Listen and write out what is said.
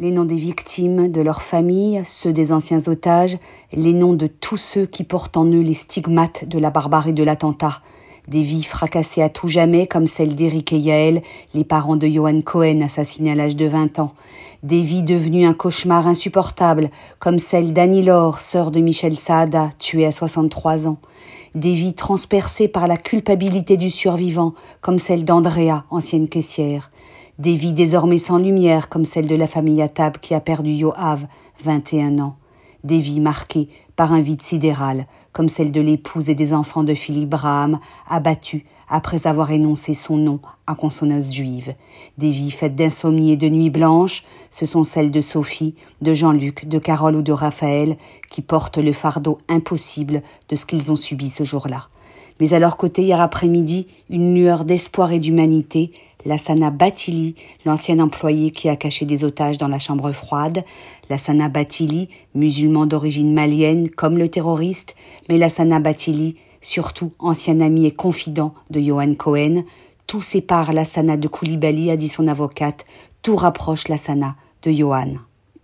les noms des victimes, de leurs familles, ceux des anciens otages, les noms de tous ceux qui portent en eux les stigmates de la barbarie de l'attentat, des vies fracassées à tout jamais comme celle d'Éric et Yaël, les parents de Johan Cohen assassinés à l'âge de 20 ans, des vies devenues un cauchemar insupportable comme celle d'Annie Laure, sœur de Michel Saada, tuée à 63 ans, des vies transpercées par la culpabilité du survivant comme celle d'Andrea, ancienne caissière, des vies désormais sans lumière comme celle de la famille Atab qui a perdu Yoav, 21 ans, des vies marquées par un vide sidéral comme celle de l'épouse et des enfants de Philippe Braham, abattus après avoir énoncé son nom à consonance juive. Des vies faites d'insomnie et de nuits blanches, ce sont celles de Sophie, de Jean-Luc, de Carole ou de Raphaël qui portent le fardeau impossible de ce qu'ils ont subi ce jour-là. Mais à leur côté, hier après-midi, une lueur d'espoir et d'humanité, Lassana Batili, l'ancien employé qui a caché des otages dans la chambre froide, Lassana Batili, musulman d'origine malienne comme le terroriste, mais Lassana Batili, surtout ancien ami et confident de Johan Cohen, tout sépare Lassana de Koulibaly, a dit son avocate, tout rapproche Lassana de Johan.